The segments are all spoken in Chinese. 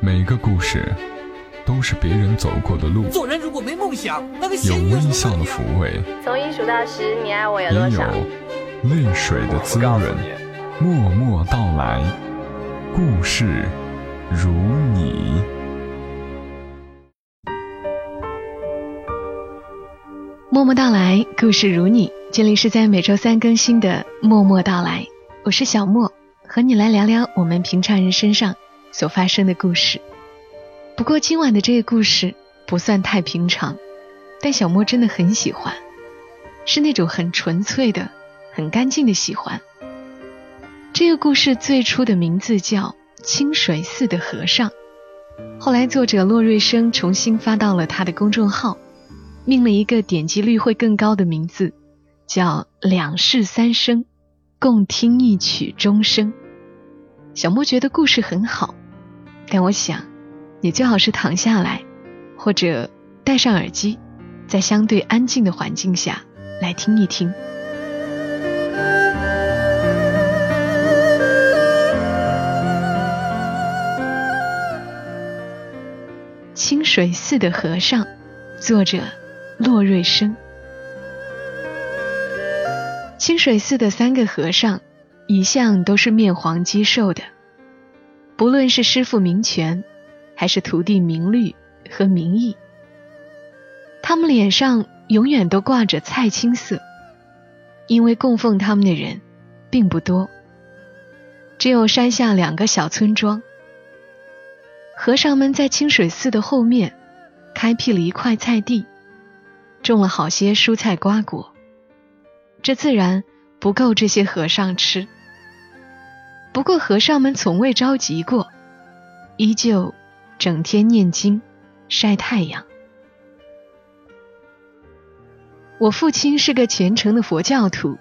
每个故事都是别人走过的路，做人如果没梦想，那个有微笑的抚慰，从一数到十，你爱我有也有多少？泪水的滋润。默默到来，故事如你。默默到来，故事如你。这里是在每周三更新的《默默到来》，我是小莫，和你来聊聊我们平常人身上所发生的故事。不过今晚的这个故事不算太平常，但小莫真的很喜欢，是那种很纯粹的、很干净的喜欢。这个故事最初的名字叫《清水寺的和尚》，后来作者骆瑞生重新发到了他的公众号。命了一个点击率会更高的名字，叫“两世三生，共听一曲钟声”。小莫觉得故事很好，但我想，你最好是躺下来，或者戴上耳机，在相对安静的环境下来听一听。清水寺的和尚，作者。骆瑞生，清水寺的三个和尚一向都是面黄肌瘦的，不论是师傅明权，还是徒弟明律和明义，他们脸上永远都挂着菜青色，因为供奉他们的人并不多，只有山下两个小村庄。和尚们在清水寺的后面开辟了一块菜地。种了好些蔬菜瓜果，这自然不够这些和尚吃。不过和尚们从未着急过，依旧整天念经、晒太阳。我父亲是个虔诚的佛教徒，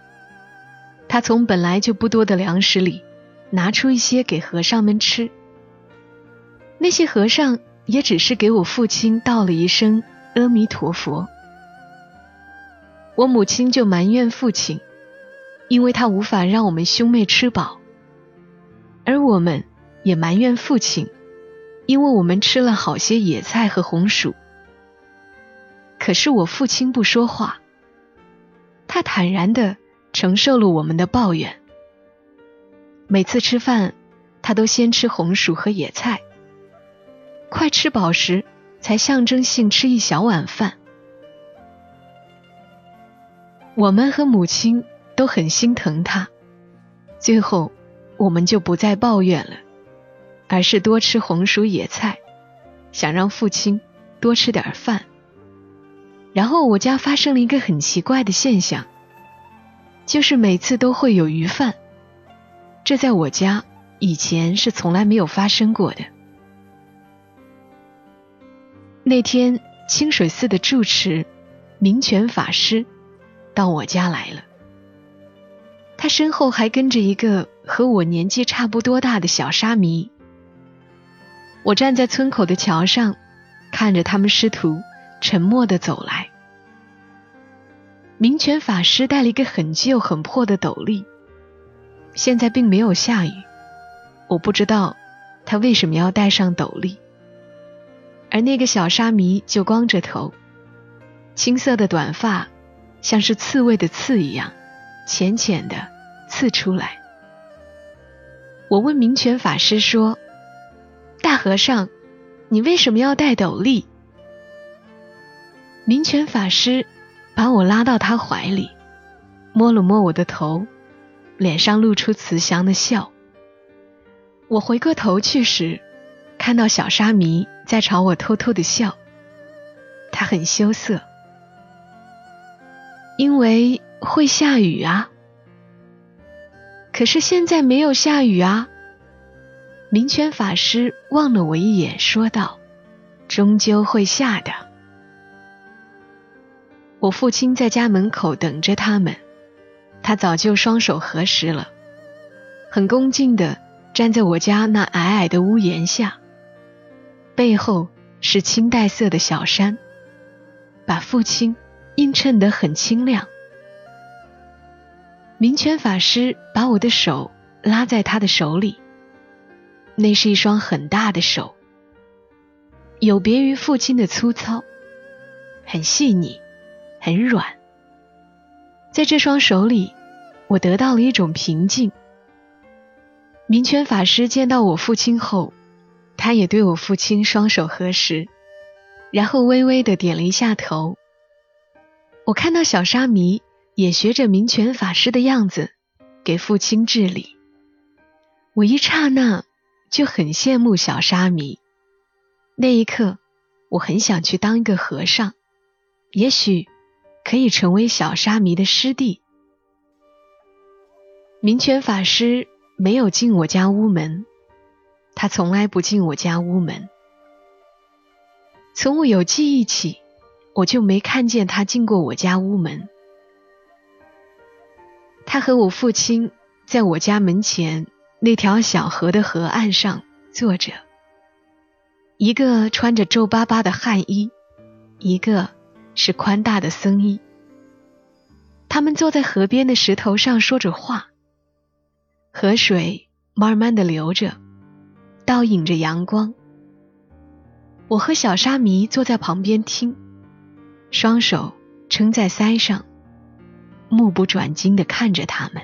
他从本来就不多的粮食里拿出一些给和尚们吃。那些和尚也只是给我父亲道了一声阿弥陀佛。我母亲就埋怨父亲，因为他无法让我们兄妹吃饱；而我们也埋怨父亲，因为我们吃了好些野菜和红薯。可是我父亲不说话，他坦然的承受了我们的抱怨。每次吃饭，他都先吃红薯和野菜，快吃饱时才象征性吃一小碗饭。我们和母亲都很心疼他，最后我们就不再抱怨了，而是多吃红薯野菜，想让父亲多吃点饭。然后我家发生了一个很奇怪的现象，就是每次都会有余饭，这在我家以前是从来没有发生过的。那天清水寺的住持明权法师。到我家来了，他身后还跟着一个和我年纪差不多大的小沙弥。我站在村口的桥上，看着他们师徒沉默的走来。明权法师戴了一个很旧很破的斗笠，现在并没有下雨，我不知道他为什么要戴上斗笠。而那个小沙弥就光着头，青色的短发。像是刺猬的刺一样，浅浅的刺出来。我问明权法师说：“大和尚，你为什么要戴斗笠？”明权法师把我拉到他怀里，摸了摸我的头，脸上露出慈祥的笑。我回过头去时，看到小沙弥在朝我偷偷的笑，他很羞涩。因为会下雨啊，可是现在没有下雨啊。明权法师望了我一眼，说道：“终究会下的。”我父亲在家门口等着他们，他早就双手合十了，很恭敬的站在我家那矮矮的屋檐下，背后是青黛色的小山，把父亲。映衬得很清亮。明权法师把我的手拉在他的手里，那是一双很大的手，有别于父亲的粗糙，很细腻，很软。在这双手里，我得到了一种平静。明泉法师见到我父亲后，他也对我父亲双手合十，然后微微的点了一下头。我看到小沙弥也学着明泉法师的样子给父亲致礼，我一刹那就很羡慕小沙弥。那一刻，我很想去当一个和尚，也许可以成为小沙弥的师弟。明泉法师没有进我家屋门，他从来不进我家屋门。从我有记忆起。我就没看见他进过我家屋门。他和我父亲在我家门前那条小河的河岸上坐着，一个穿着皱巴巴的汗衣，一个是宽大的僧衣。他们坐在河边的石头上说着话，河水慢慢的流着，倒映着阳光。我和小沙弥坐在旁边听。双手撑在腮上，目不转睛的看着他们。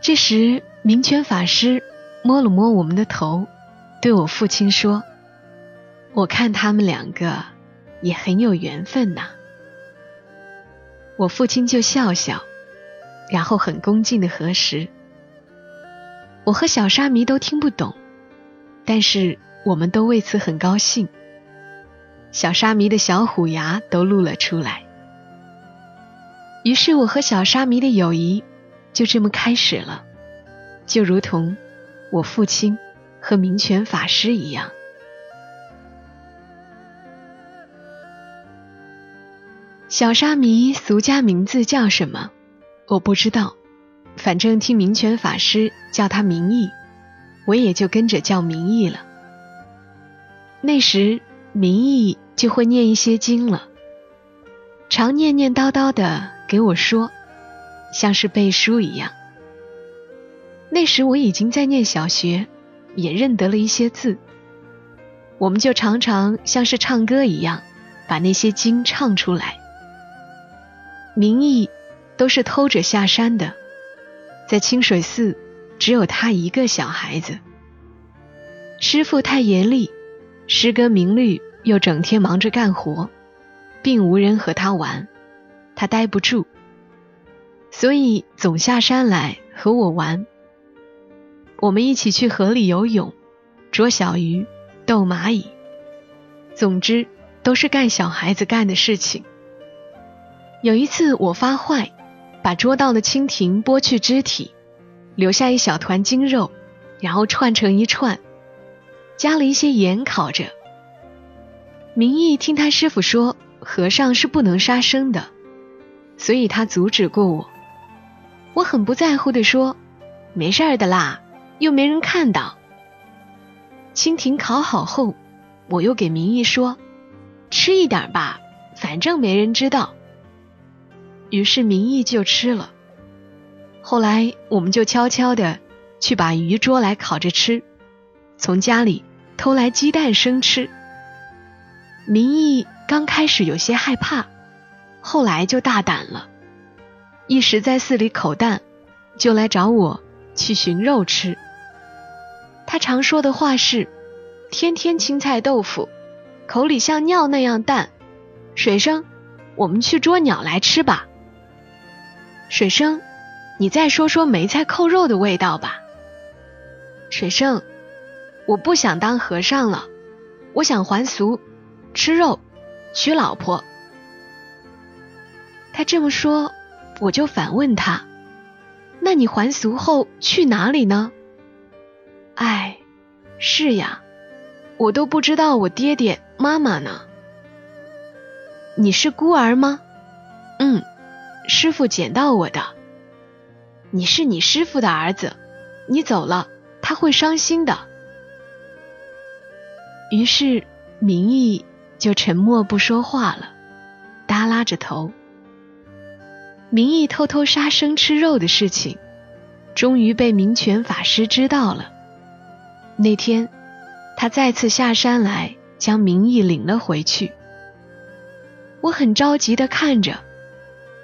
这时，明泉法师摸了摸我们的头，对我父亲说：“我看他们两个也很有缘分呐。”我父亲就笑笑，然后很恭敬的合十。我和小沙弥都听不懂，但是我们都为此很高兴。小沙弥的小虎牙都露了出来，于是我和小沙弥的友谊就这么开始了，就如同我父亲和明泉法师一样。小沙弥俗家名字叫什么？我不知道，反正听明泉法师叫他明义，我也就跟着叫明义了。那时明义。就会念一些经了，常念念叨叨的给我说，像是背书一样。那时我已经在念小学，也认得了一些字。我们就常常像是唱歌一样，把那些经唱出来。名义都是偷着下山的，在清水寺只有他一个小孩子。师傅太严厉，师哥明律。又整天忙着干活，并无人和他玩，他待不住，所以总下山来和我玩。我们一起去河里游泳、捉小鱼、逗蚂蚁，总之都是干小孩子干的事情。有一次我发坏，把捉到的蜻蜓剥去肢体，留下一小团筋肉，然后串成一串，加了一些盐烤着。明义听他师傅说，和尚是不能杀生的，所以他阻止过我。我很不在乎的说：“没事儿的啦，又没人看到。”蜻蜓烤好后，我又给明义说：“吃一点吧，反正没人知道。”于是明义就吃了。后来我们就悄悄的去把鱼捉来烤着吃，从家里偷来鸡蛋生吃。明义刚开始有些害怕，后来就大胆了。一时在寺里口淡，就来找我去寻肉吃。他常说的话是：“天天青菜豆腐，口里像尿那样淡。”水生，我们去捉鸟来吃吧。水生，你再说说梅菜扣肉的味道吧。水生，我不想当和尚了，我想还俗。吃肉，娶老婆。他这么说，我就反问他：“那你还俗后去哪里呢？”哎，是呀，我都不知道我爹爹妈妈呢。你是孤儿吗？嗯，师傅捡到我的。你是你师傅的儿子，你走了他会伤心的。于是明义。就沉默不说话了，耷拉着头。明义偷偷杀生吃肉的事情，终于被明权法师知道了。那天，他再次下山来，将明义领了回去。我很着急的看着，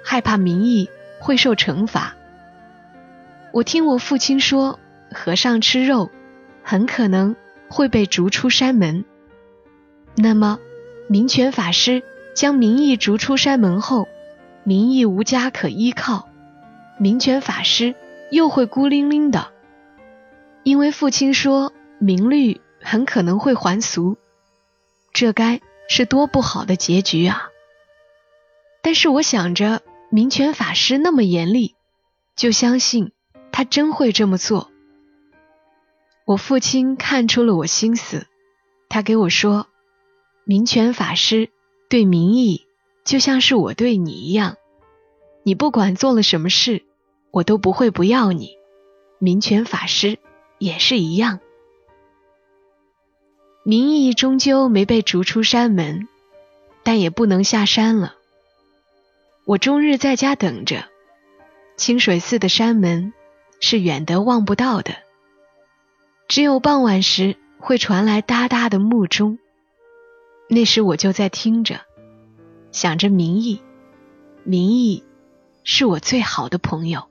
害怕明义会受惩罚。我听我父亲说，和尚吃肉，很可能会被逐出山门。那么，明权法师将明义逐出山门后，民意无家可依靠，明权法师又会孤零零的。因为父亲说明律很可能会还俗，这该是多不好的结局啊！但是我想着明权法师那么严厉，就相信他真会这么做。我父亲看出了我心思，他给我说：“明权法师对民意就像是我对你一样，你不管做了什么事，我都不会不要你。明权法师。”也是一样，明义终究没被逐出山门，但也不能下山了。我终日在家等着，清水寺的山门是远得望不到的，只有傍晚时会传来哒哒的木钟。那时我就在听着，想着明义，明义是我最好的朋友。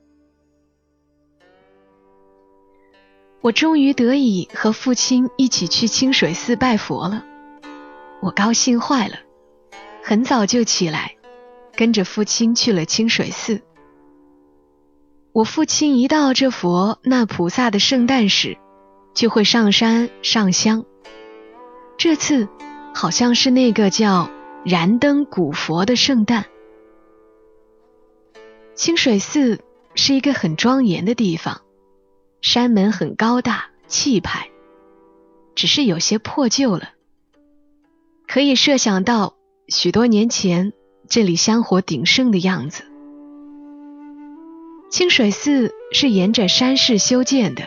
我终于得以和父亲一起去清水寺拜佛了，我高兴坏了，很早就起来，跟着父亲去了清水寺。我父亲一到这佛那菩萨的圣诞时，就会上山上香。这次好像是那个叫燃灯古佛的圣诞。清水寺是一个很庄严的地方。山门很高大气派，只是有些破旧了。可以设想到许多年前这里香火鼎盛的样子。清水寺是沿着山势修建的，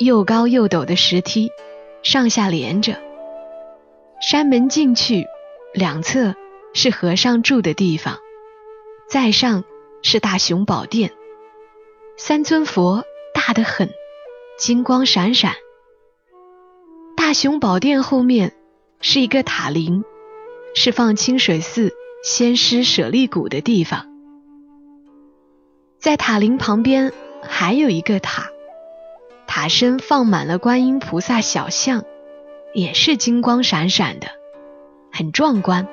又高又陡的石梯，上下连着。山门进去，两侧是和尚住的地方，在上是大雄宝殿，三尊佛。大得很，金光闪闪。大雄宝殿后面是一个塔林，是放清水寺仙师舍利骨的地方。在塔林旁边还有一个塔，塔身放满了观音菩萨小像，也是金光闪闪的，很壮观。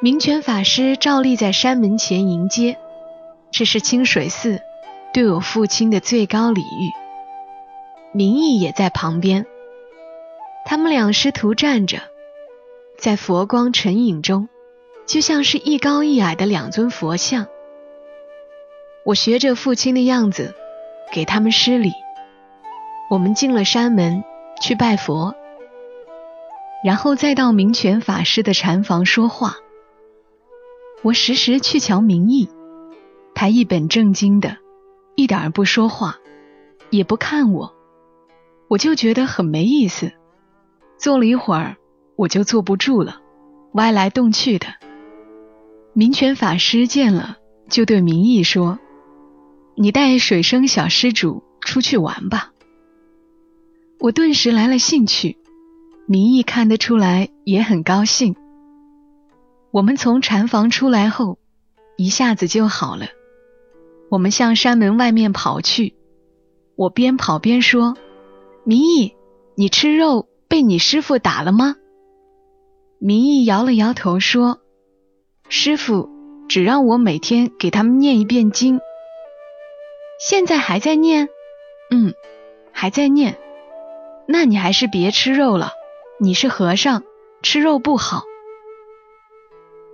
明泉法师照例在山门前迎接。这是清水寺对我父亲的最高礼遇。明义也在旁边，他们俩师徒站着，在佛光沉影中，就像是一高一矮的两尊佛像。我学着父亲的样子，给他们施礼。我们进了山门去拜佛，然后再到明权法师的禅房说话。我时时去瞧明义。他一本正经的，一点儿不说话，也不看我，我就觉得很没意思。坐了一会儿，我就坐不住了，歪来动去的。明权法师见了，就对明义说：“你带水生小施主出去玩吧。”我顿时来了兴趣。明义看得出来也很高兴。我们从禅房出来后，一下子就好了。我们向山门外面跑去，我边跑边说：“明义，你吃肉被你师傅打了吗？”明义摇了摇头说：“师傅只让我每天给他们念一遍经，现在还在念。嗯，还在念。那你还是别吃肉了，你是和尚，吃肉不好。”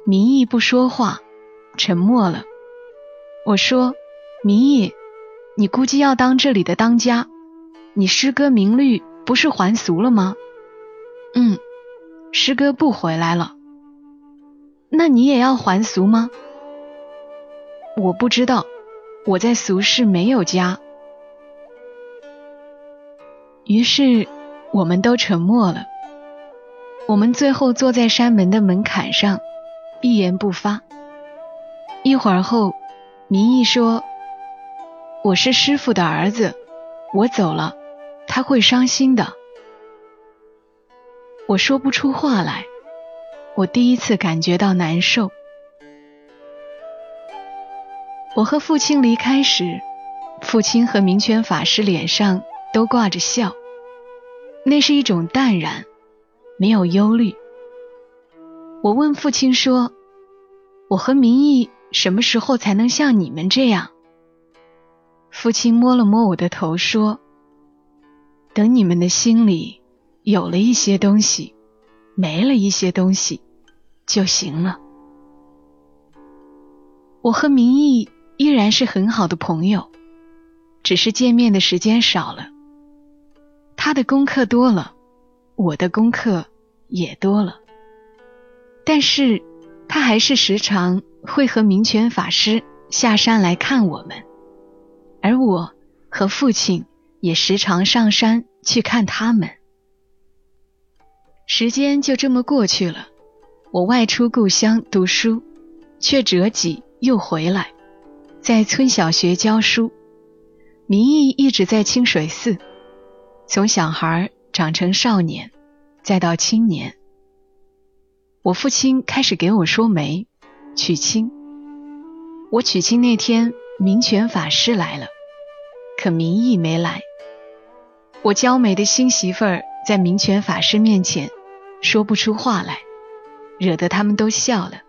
明义不说话，沉默了。我说。明义，你估计要当这里的当家，你师哥明律不是还俗了吗？嗯，师哥不回来了，那你也要还俗吗？我不知道，我在俗世没有家。于是我们都沉默了。我们最后坐在山门的门槛上，一言不发。一会儿后，明义说。我是师傅的儿子，我走了，他会伤心的。我说不出话来，我第一次感觉到难受。我和父亲离开时，父亲和明泉法师脸上都挂着笑，那是一种淡然，没有忧虑。我问父亲说：“我和明义什么时候才能像你们这样？”父亲摸了摸我的头说：“等你们的心里有了一些东西，没了一些东西，就行了。”我和明义。依然是很好的朋友，只是见面的时间少了。他的功课多了，我的功课也多了。但是，他还是时常会和明泉法师下山来看我们，而我和父亲也时常上山去看他们。时间就这么过去了，我外出故乡读书，却折戟又回来。在村小学教书，明义一直在清水寺，从小孩长成少年，再到青年。我父亲开始给我说媒娶亲。我娶亲那天，明权法师来了，可明义没来。我娇美的新媳妇儿在明权法师面前说不出话来，惹得他们都笑了。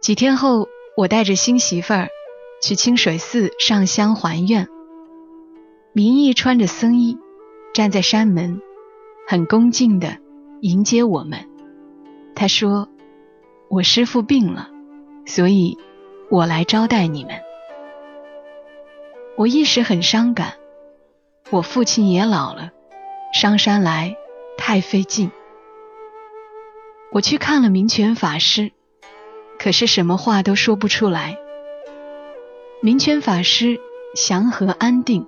几天后。我带着新媳妇儿去清水寺上香还愿。明义穿着僧衣站在山门，很恭敬的迎接我们。他说：“我师父病了，所以我来招待你们。”我一时很伤感。我父亲也老了，上山来太费劲。我去看了明泉法师。可是什么话都说不出来。明泉法师祥和安定。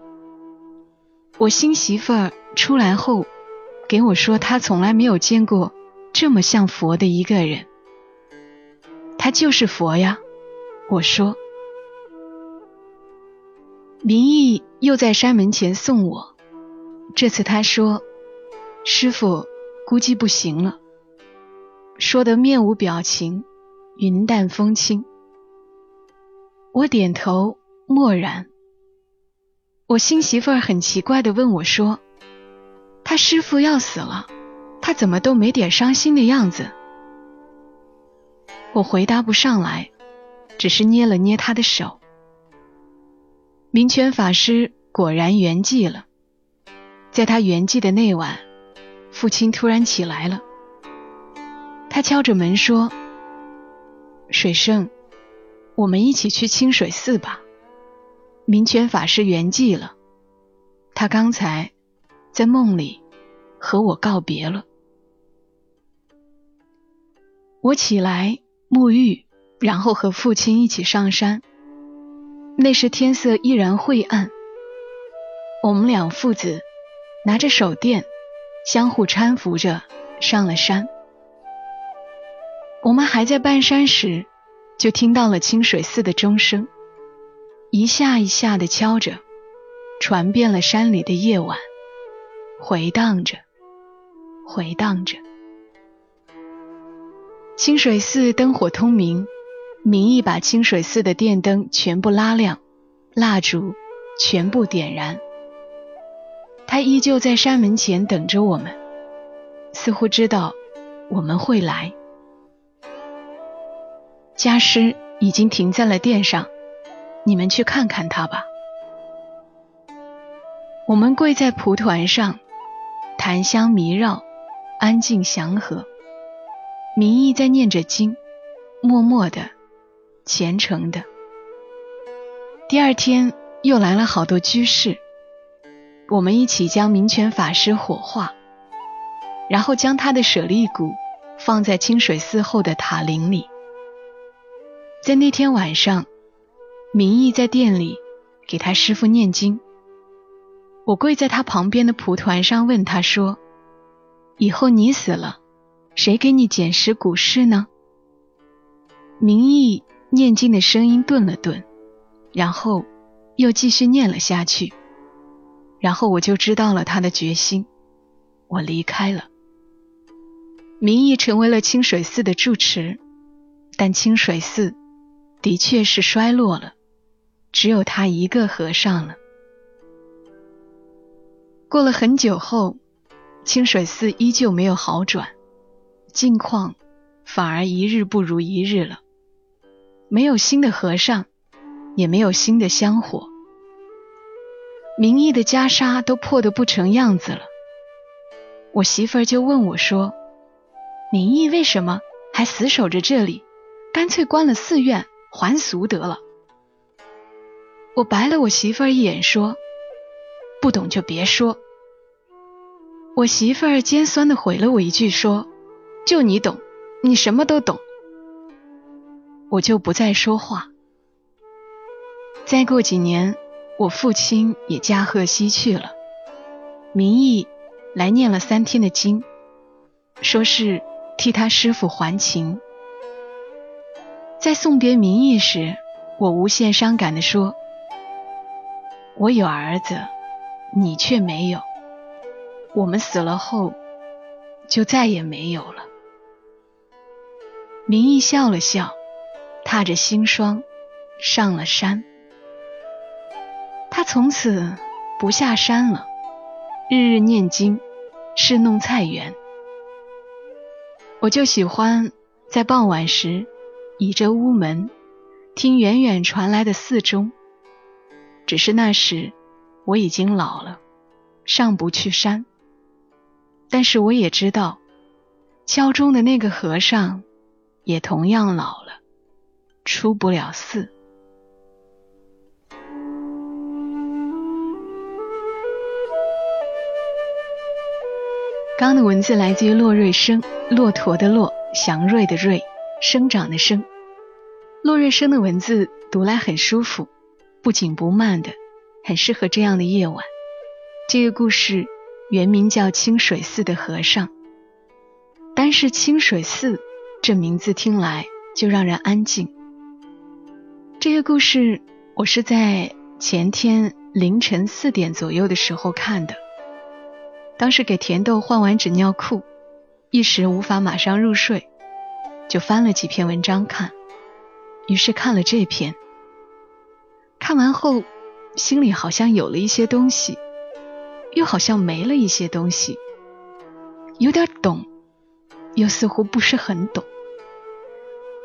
我新媳妇儿出来后，给我说他从来没有见过这么像佛的一个人。他就是佛呀，我说。明义又在山门前送我，这次他说：“师傅估计不行了。”说得面无表情。云淡风轻，我点头默然。我新媳妇儿很奇怪的问我说：“他师傅要死了，他怎么都没点伤心的样子？”我回答不上来，只是捏了捏他的手。明泉法师果然圆寂了，在他圆寂的那晚，父亲突然起来了，他敲着门说。水生，我们一起去清水寺吧。明泉法师圆寂了，他刚才在梦里和我告别了。我起来沐浴，然后和父亲一起上山。那时天色依然晦暗，我们两父子拿着手电，相互搀扶着上了山。我们还在半山时，就听到了清水寺的钟声，一下一下的敲着，传遍了山里的夜晚，回荡着，回荡着。清水寺灯火通明，明义把清水寺的电灯全部拉亮，蜡烛全部点燃。他依旧在山门前等着我们，似乎知道我们会来。家师已经停在了殿上，你们去看看他吧。我们跪在蒲团上，檀香弥绕，安静祥和。明义在念着经，默默的，虔诚的。第二天又来了好多居士，我们一起将明泉法师火化，然后将他的舍利骨放在清水寺后的塔林里。在那天晚上，明义在店里给他师傅念经。我跪在他旁边的蒲团上，问他说：“以后你死了，谁给你捡拾古尸呢？”明义念经的声音顿了顿，然后又继续念了下去。然后我就知道了他的决心，我离开了。明义成为了清水寺的住持，但清水寺的确是衰落了，只有他一个和尚了。过了很久后，清水寺依旧没有好转，境况反而一日不如一日了。没有新的和尚，也没有新的香火，明义的袈裟都破得不成样子了。我媳妇儿就问我说：“明义为什么还死守着这里？干脆关了寺院，还俗得了。”我白了我媳妇儿一眼说：“不懂就别说。”我媳妇儿尖酸的回了我一句说：“就你懂，你什么都懂。”我就不再说话。再过几年，我父亲也驾鹤西去了，明义来念了三天的经，说是替他师傅还情。在送别明义时，我无限伤感的说：“我有儿子，你却没有。”我们死了后，就再也没有了。明义笑了笑，踏着星霜上了山。他从此不下山了，日日念经，侍弄菜园。我就喜欢在傍晚时倚着屋门，听远远传来的寺钟。只是那时我已经老了，上不去山。但是我也知道，敲钟的那个和尚也同样老了，出不了寺。刚的文字来自于骆瑞生，骆驼的骆，祥瑞的瑞，生长的生。骆瑞生的文字读来很舒服，不紧不慢的，很适合这样的夜晚。这个故事。原名叫清水寺的和尚，单是清水寺这名字听来就让人安静。这个故事我是在前天凌晨四点左右的时候看的，当时给甜豆换完纸尿裤，一时无法马上入睡，就翻了几篇文章看，于是看了这篇。看完后，心里好像有了一些东西。又好像没了一些东西，有点懂，又似乎不是很懂，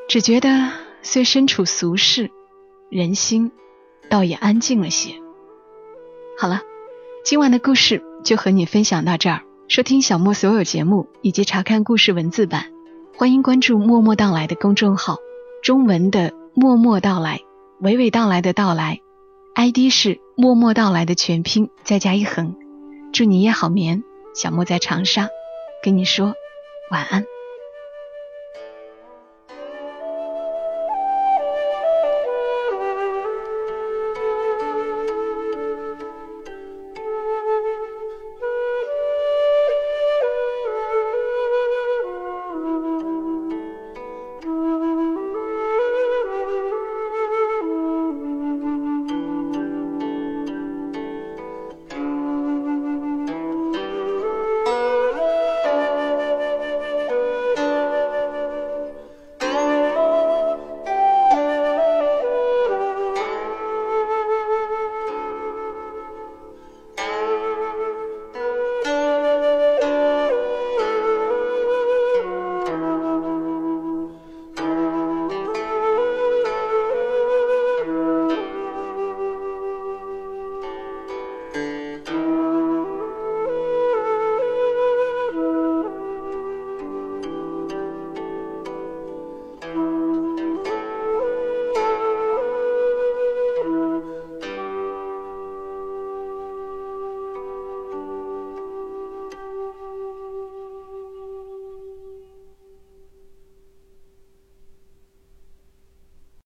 只觉得虽身处俗世，人心倒也安静了些。好了，今晚的故事就和你分享到这儿。收听小莫所有节目以及查看故事文字版，欢迎关注“默默到来”的公众号，中文的“默默到来”，娓娓道来的到来，ID 是“默默到来”的全拼再加一横。祝你夜好眠，小莫在长沙，跟你说晚安。